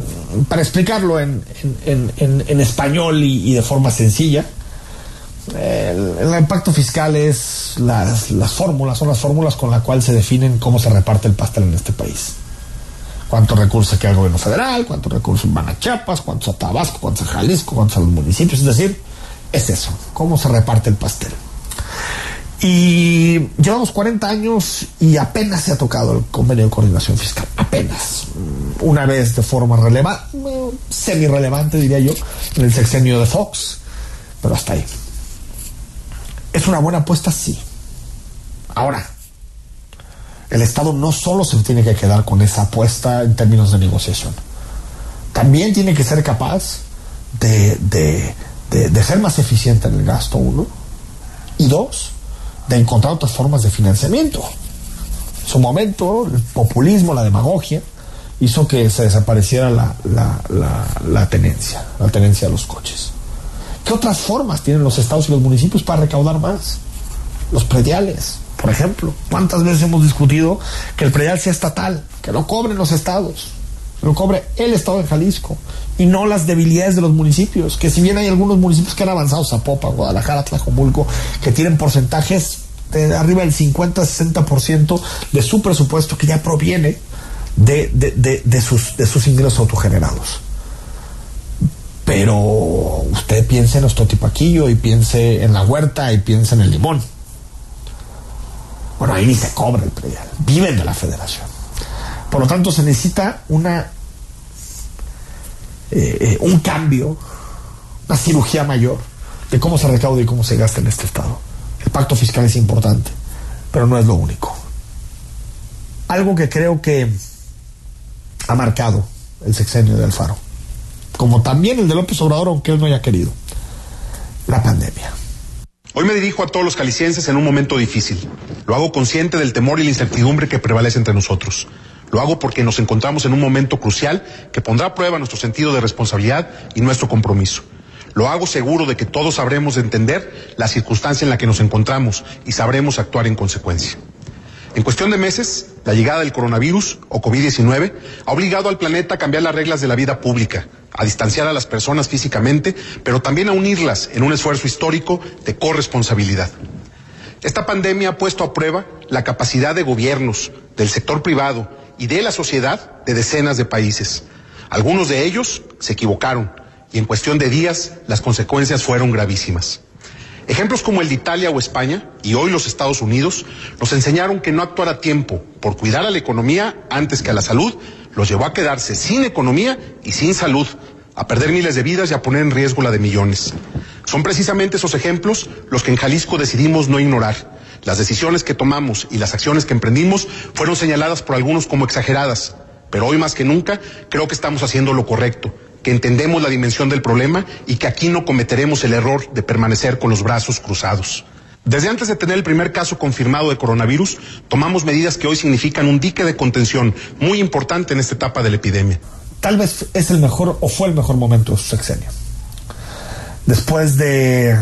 para explicarlo en, español y de forma sencilla, el, impacto fiscal es las, las fórmulas, son las fórmulas con las cuales se definen cómo se reparte el pastel en este país. Cuántos recursos queda el gobierno federal, cuántos recursos van a Chiapas, cuántos a Tabasco, cuántos a Jalisco, cuántos a los municipios. Es decir, es eso, cómo se reparte el pastel. Y llevamos 40 años y apenas se ha tocado el convenio de coordinación fiscal. Apenas. Una vez de forma relevante, semi-relevante diría yo, en el sexenio de Fox, pero hasta ahí. ¿Es una buena apuesta? Sí. Ahora, el Estado no solo se tiene que quedar con esa apuesta en términos de negociación, también tiene que ser capaz de, de, ser más eficiente en el gasto, uno, y dos, de encontrar otras formas de financiamiento. En su momento, el populismo, la demagogia, hizo que se desapareciera la, la, tenencia, la tenencia de los coches. ¿Qué otras formas tienen los estados y los municipios para recaudar más? Los prediales, por ejemplo. ¿Cuántas veces hemos discutido que el predial sea estatal, que lo cobren los estados, que lo cobre el estado de Jalisco y no las debilidades de los municipios? Que si bien hay algunos municipios que han avanzado, Zapopan, Guadalajara, Tlajomulco, que tienen porcentajes de arriba del 50-60% de su presupuesto que ya proviene de, de sus ingresos autogenerados. Pero usted piense en Ostotipaquillo y piense en la huerta y piense en el limón. Bueno, ahí ni se cobra el predial. Viven de la federación. Por lo tanto, se necesita una eh, eh, un cambio, una cirugía mayor de cómo se recauda y cómo se gasta en este Estado. El pacto fiscal es importante, pero no es lo único. Algo que creo que ha marcado el sexenio de Alfaro, como también el de López Obrador, aunque él no haya querido, la pandemia. Hoy me dirijo a todos los calicienses en un momento difícil. Lo hago consciente del temor y la incertidumbre que prevalece entre nosotros. Lo hago porque nos encontramos en un momento crucial que pondrá a prueba nuestro sentido de responsabilidad y nuestro compromiso. Lo hago seguro de que todos sabremos entender la circunstancia en la que nos encontramos y sabremos actuar en consecuencia. En cuestión de meses, la llegada del coronavirus o COVID-19 ha obligado al planeta a cambiar las reglas de la vida pública, a distanciar a las personas físicamente, pero también a unirlas en un esfuerzo histórico de corresponsabilidad. Esta pandemia ha puesto a prueba la capacidad de gobiernos, del sector privado y de la sociedad de decenas de países. Algunos de ellos se equivocaron y en cuestión de días las consecuencias fueron gravísimas. Ejemplos como el de Italia o España, y hoy los Estados Unidos, nos enseñaron que no actuar a tiempo por cuidar a la economía antes que a la salud los llevó a quedarse sin economía y sin salud, a perder miles de vidas y a poner en riesgo la de millones. Son precisamente esos ejemplos los que en Jalisco decidimos no ignorar. Las decisiones que tomamos y las acciones que emprendimos fueron señaladas por algunos como exageradas, pero hoy más que nunca creo que estamos haciendo lo correcto que entendemos la dimensión del problema y que aquí no cometeremos el error de permanecer con los brazos cruzados. Desde antes de tener el primer caso confirmado de coronavirus, tomamos medidas que hoy significan un dique de contención muy importante en esta etapa de la epidemia. Tal vez es el mejor o fue el mejor momento de su sexenio. Después de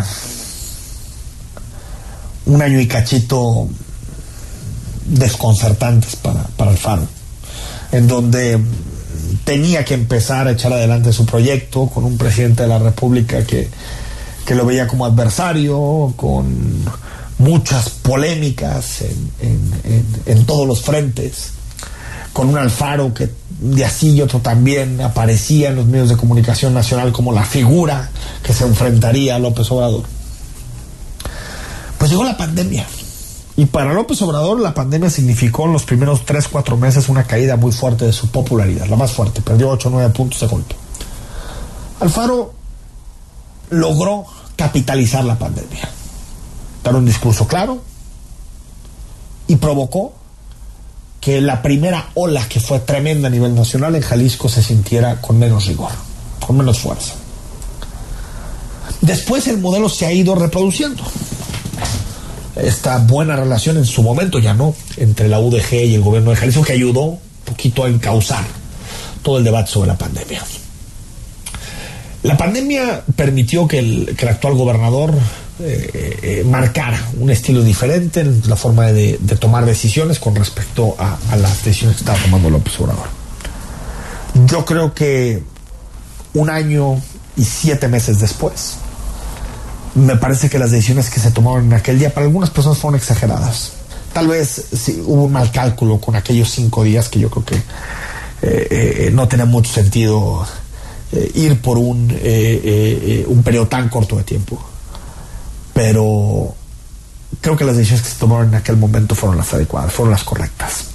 un año y cachito desconcertantes para, para el Faro, en donde tenía que empezar a echar adelante su proyecto con un presidente de la República que, lo veía como adversario, con muchas polémicas en, todos los frentes, con un Alfaro que de así y otro también aparecía en los medios de comunicación nacional como la figura que se enfrentaría a López Obrador. Pues llegó la pandemia y para López Obrador la pandemia significó en los primeros 3, 4 meses una caída muy fuerte de su popularidad, la más fuerte, perdió 8 o 9 puntos de golpe. Alfaro logró capitalizar la pandemia, dar un discurso claro y provocó que la primera ola que fue tremenda a nivel nacional en Jalisco se sintiera con menos rigor, con menos fuerza. Después el modelo se ha ido reproduciendo esta buena relación en su momento, ya no, entre la UDG y el gobierno de Jalisco, que ayudó un poquito a encauzar todo el debate sobre la pandemia. La pandemia permitió que el, actual gobernador eh, eh, marcara un estilo diferente en la forma de, tomar decisiones con respecto a, a, las decisiones que estaba tomando López Obrador. Yo creo que un año y siete meses después, me parece que las decisiones que se tomaron en aquel día para algunas personas fueron exageradas. Tal vez sí, hubo un mal cálculo con aquellos cinco días que yo creo que eh, eh, no tenía mucho sentido eh, ir por un, un periodo tan corto de tiempo. Pero creo que las decisiones que se tomaron en aquel momento fueron las adecuadas, fueron las correctas.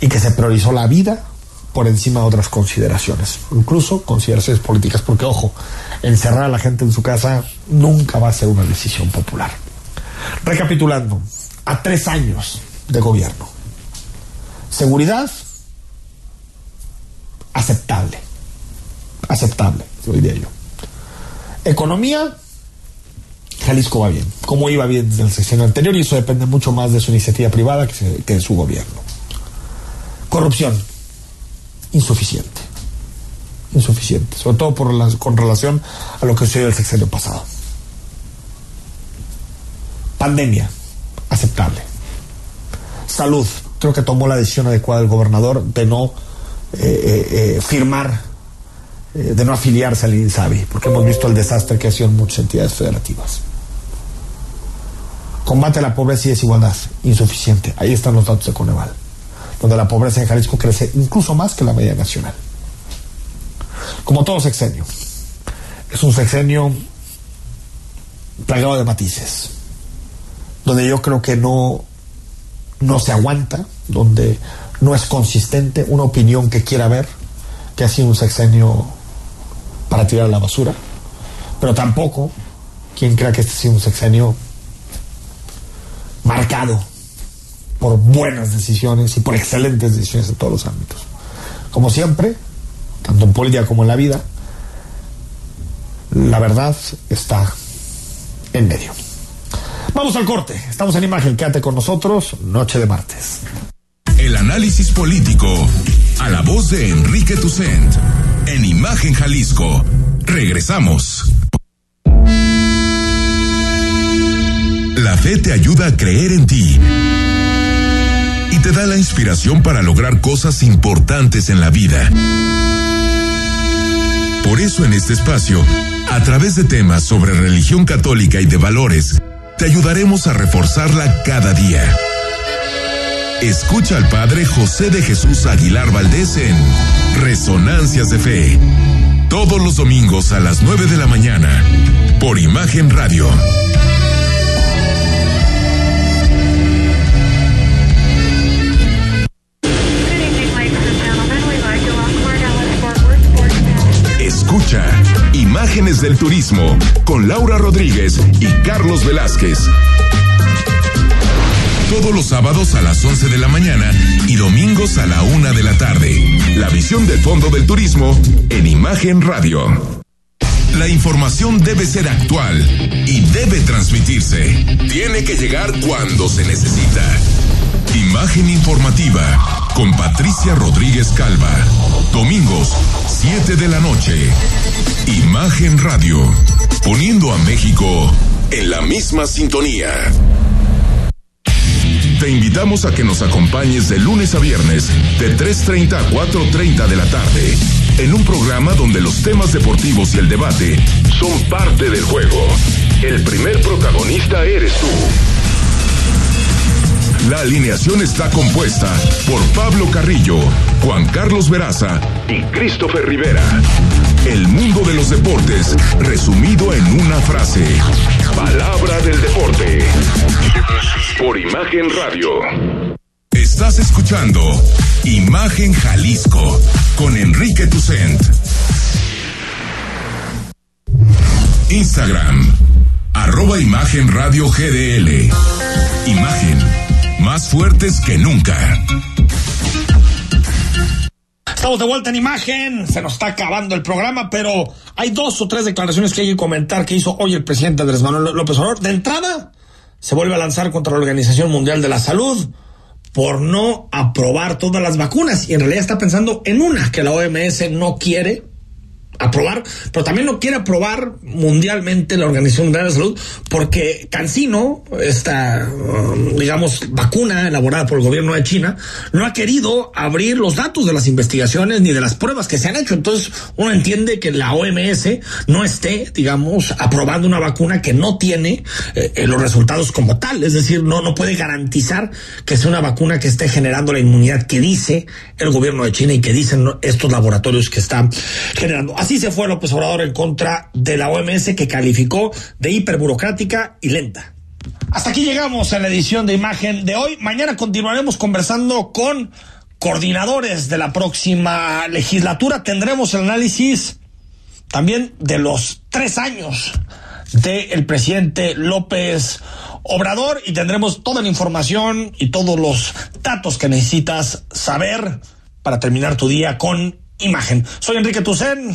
Y que se priorizó la vida por encima de otras consideraciones, incluso consideraciones políticas, porque ojo, encerrar a la gente en su casa nunca va a ser una decisión popular. Recapitulando, a tres años de gobierno, Seguridad, aceptable. Aceptable, diría yo. Economía, Jalisco va bien, como iba bien desde el sexenio anterior, y eso depende mucho más de su iniciativa privada que, de su gobierno. Corrupción, insuficiente. Insuficiente, sobre todo con relación a lo que sucedió el sexenio pasado. Pandemia, aceptable. Salud, creo que tomó la decisión adecuada el gobernador de no eh, eh, eh, firmar, de no afiliarse al INSABI, porque hemos visto el desastre que ha sido en muchas entidades federativas. Combate a la pobreza y desigualdad, insuficiente. Ahí están los datos de Coneval, donde la pobreza en Jalisco crece incluso más que la media nacional. Como todo sexenio, es un sexenio plagado de matices, donde yo creo que no, no se aguanta, donde no es consistente una opinión que quiera ver que ha sido un sexenio para tirar a la basura, pero tampoco quien crea que este ha sido un sexenio marcado por buenas decisiones y por excelentes decisiones en todos los ámbitos. Como siempre, tanto en política como en la vida, la verdad está en medio. Vamos al corte, estamos en imagen, quédate con nosotros, noche de martes. El análisis político a la voz de Enrique Tucent en Imagen Jalisco. Regresamos. La fe te ayuda a creer en ti y te da la inspiración para lograr cosas importantes en la vida. Por eso en este espacio, a través de temas sobre religión católica y de valores, te ayudaremos a reforzarla cada día. Escucha al Padre José de Jesús Aguilar Valdés en Resonancias de Fe. Todos los domingos a las 9 de la mañana, por Imagen Radio. Escucha Imágenes del Turismo con Laura Rodríguez y Carlos Velázquez. Todos los sábados a las 11 de la mañana y domingos a la una de la tarde. La visión del Fondo del Turismo en Imagen Radio. La información debe ser actual y debe transmitirse. Tiene que llegar cuando se necesita. Imagen informativa con Patricia Rodríguez Calva. Domingos, 7 de la noche. Imagen Radio. Poniendo a México en la misma sintonía. Te invitamos a que nos acompañes de lunes a viernes, de 3.30 a 4.30 de la tarde, en un programa donde los temas deportivos y el debate son parte del juego. El primer protagonista eres tú. La alineación está compuesta por Pablo Carrillo, Juan Carlos Veraza y Christopher Rivera. El mundo de los deportes resumido en una frase. Palabra del deporte. Por Imagen Radio. Estás escuchando Imagen Jalisco con Enrique Tucent. Instagram. Arroba Imagen Radio GDL. Imagen. Más fuertes que nunca. Estamos de vuelta en imagen, se nos está acabando el programa, pero hay dos o tres declaraciones que hay que comentar que hizo hoy el presidente Andrés Manuel López Obrador. De entrada, se vuelve a lanzar contra la Organización Mundial de la Salud por no aprobar todas las vacunas y en realidad está pensando en una que la OMS no quiere aprobar, pero también no quiere aprobar mundialmente la Organización Mundial de la Salud porque Cancino, esta, um, digamos, vacuna elaborada por el gobierno de China, no ha querido abrir los datos de las investigaciones ni de las pruebas que se han hecho. Entonces, uno entiende que la OMS no esté, digamos, aprobando una vacuna que no tiene eh, los resultados como tal. Es decir, no, no puede garantizar que sea una vacuna que esté generando la inmunidad que dice el gobierno de China y que dicen estos laboratorios que están generando. Así se fue López Obrador en contra de la OMS que calificó de hiperburocrática y lenta. Hasta aquí llegamos a la edición de imagen de hoy. Mañana continuaremos conversando con coordinadores de la próxima legislatura. Tendremos el análisis también de los tres años del presidente López Obrador y tendremos toda la información y todos los datos que necesitas saber para terminar tu día con imagen. Soy Enrique Tucen,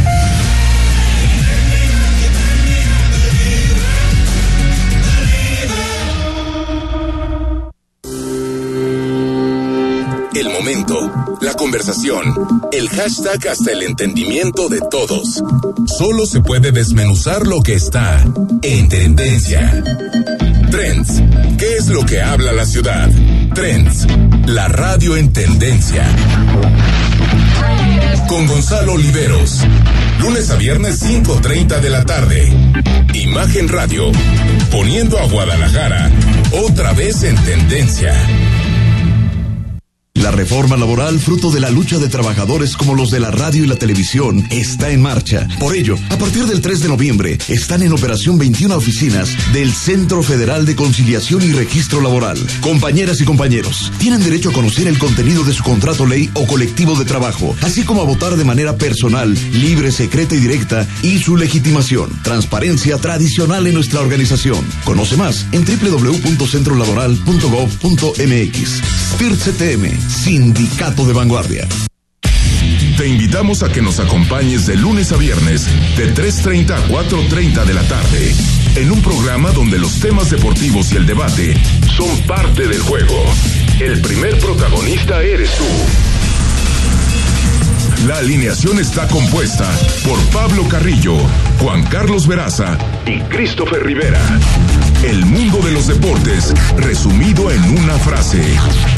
La conversación, el hashtag hasta el entendimiento de todos. Solo se puede desmenuzar lo que está en tendencia. Trends. ¿Qué es lo que habla la ciudad? Trends. La radio en tendencia. Con Gonzalo Oliveros. Lunes a viernes 5.30 de la tarde. Imagen Radio. Poniendo a Guadalajara otra vez en tendencia. La reforma laboral, fruto de la lucha de trabajadores como los de la radio y la televisión, está en marcha. Por ello, a partir del 3 de noviembre, están en operación 21 oficinas del Centro Federal de Conciliación y Registro Laboral. Compañeras y compañeros, tienen derecho a conocer el contenido de su contrato ley o colectivo de trabajo, así como a votar de manera personal, libre, secreta y directa, y su legitimación. Transparencia tradicional en nuestra organización. Conoce más en www.centrolaboral.gov.mx. CTM, Sindicato de Vanguardia. Te invitamos a que nos acompañes de lunes a viernes, de 3.30 a 4.30 de la tarde, en un programa donde los temas deportivos y el debate son parte del juego. El primer protagonista eres tú. La alineación está compuesta por Pablo Carrillo, Juan Carlos Veraza y Christopher Rivera. El mundo de los deportes resumido en una frase.